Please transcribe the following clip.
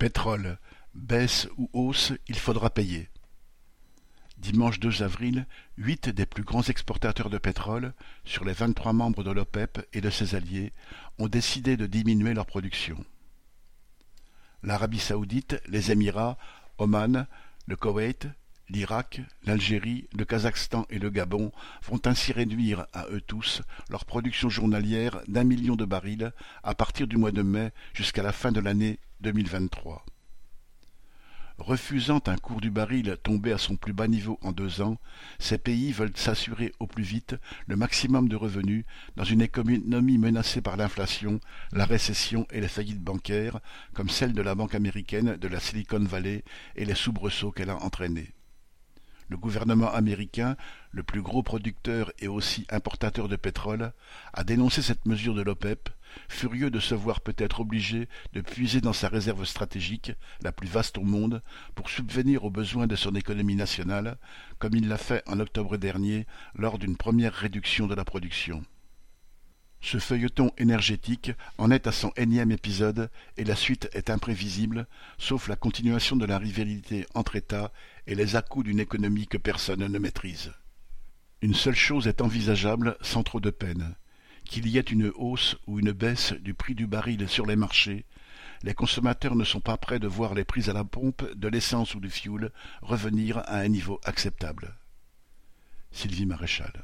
Pétrole, baisse ou hausse, il faudra payer. Dimanche 2 avril, huit des plus grands exportateurs de pétrole, sur les vingt-trois membres de l'OPEP et de ses alliés, ont décidé de diminuer leur production. L'Arabie saoudite, les Émirats, Oman, le Koweït, l'Irak, l'Algérie, le Kazakhstan et le Gabon vont ainsi réduire, à eux tous, leur production journalière d'un million de barils à partir du mois de mai jusqu'à la fin de l'année 2023. Refusant un cours du baril tombé à son plus bas niveau en deux ans, ces pays veulent s'assurer au plus vite le maximum de revenus dans une économie menacée par l'inflation, la récession et les faillites bancaires, comme celle de la banque américaine de la Silicon Valley et les soubresauts qu'elle a entraînés. Le gouvernement américain, le plus gros producteur et aussi importateur de pétrole, a dénoncé cette mesure de l'OPEP, furieux de se voir peut-être obligé de puiser dans sa réserve stratégique, la plus vaste au monde, pour subvenir aux besoins de son économie nationale, comme il l'a fait en octobre dernier lors d'une première réduction de la production. Ce feuilleton énergétique en est à son énième épisode et la suite est imprévisible, sauf la continuation de la rivalité entre États et les à-coups d'une économie que personne ne maîtrise. Une seule chose est envisageable sans trop de peine. Qu'il y ait une hausse ou une baisse du prix du baril sur les marchés, les consommateurs ne sont pas prêts de voir les prix à la pompe de l'essence ou du fioul revenir à un niveau acceptable. Sylvie Maréchal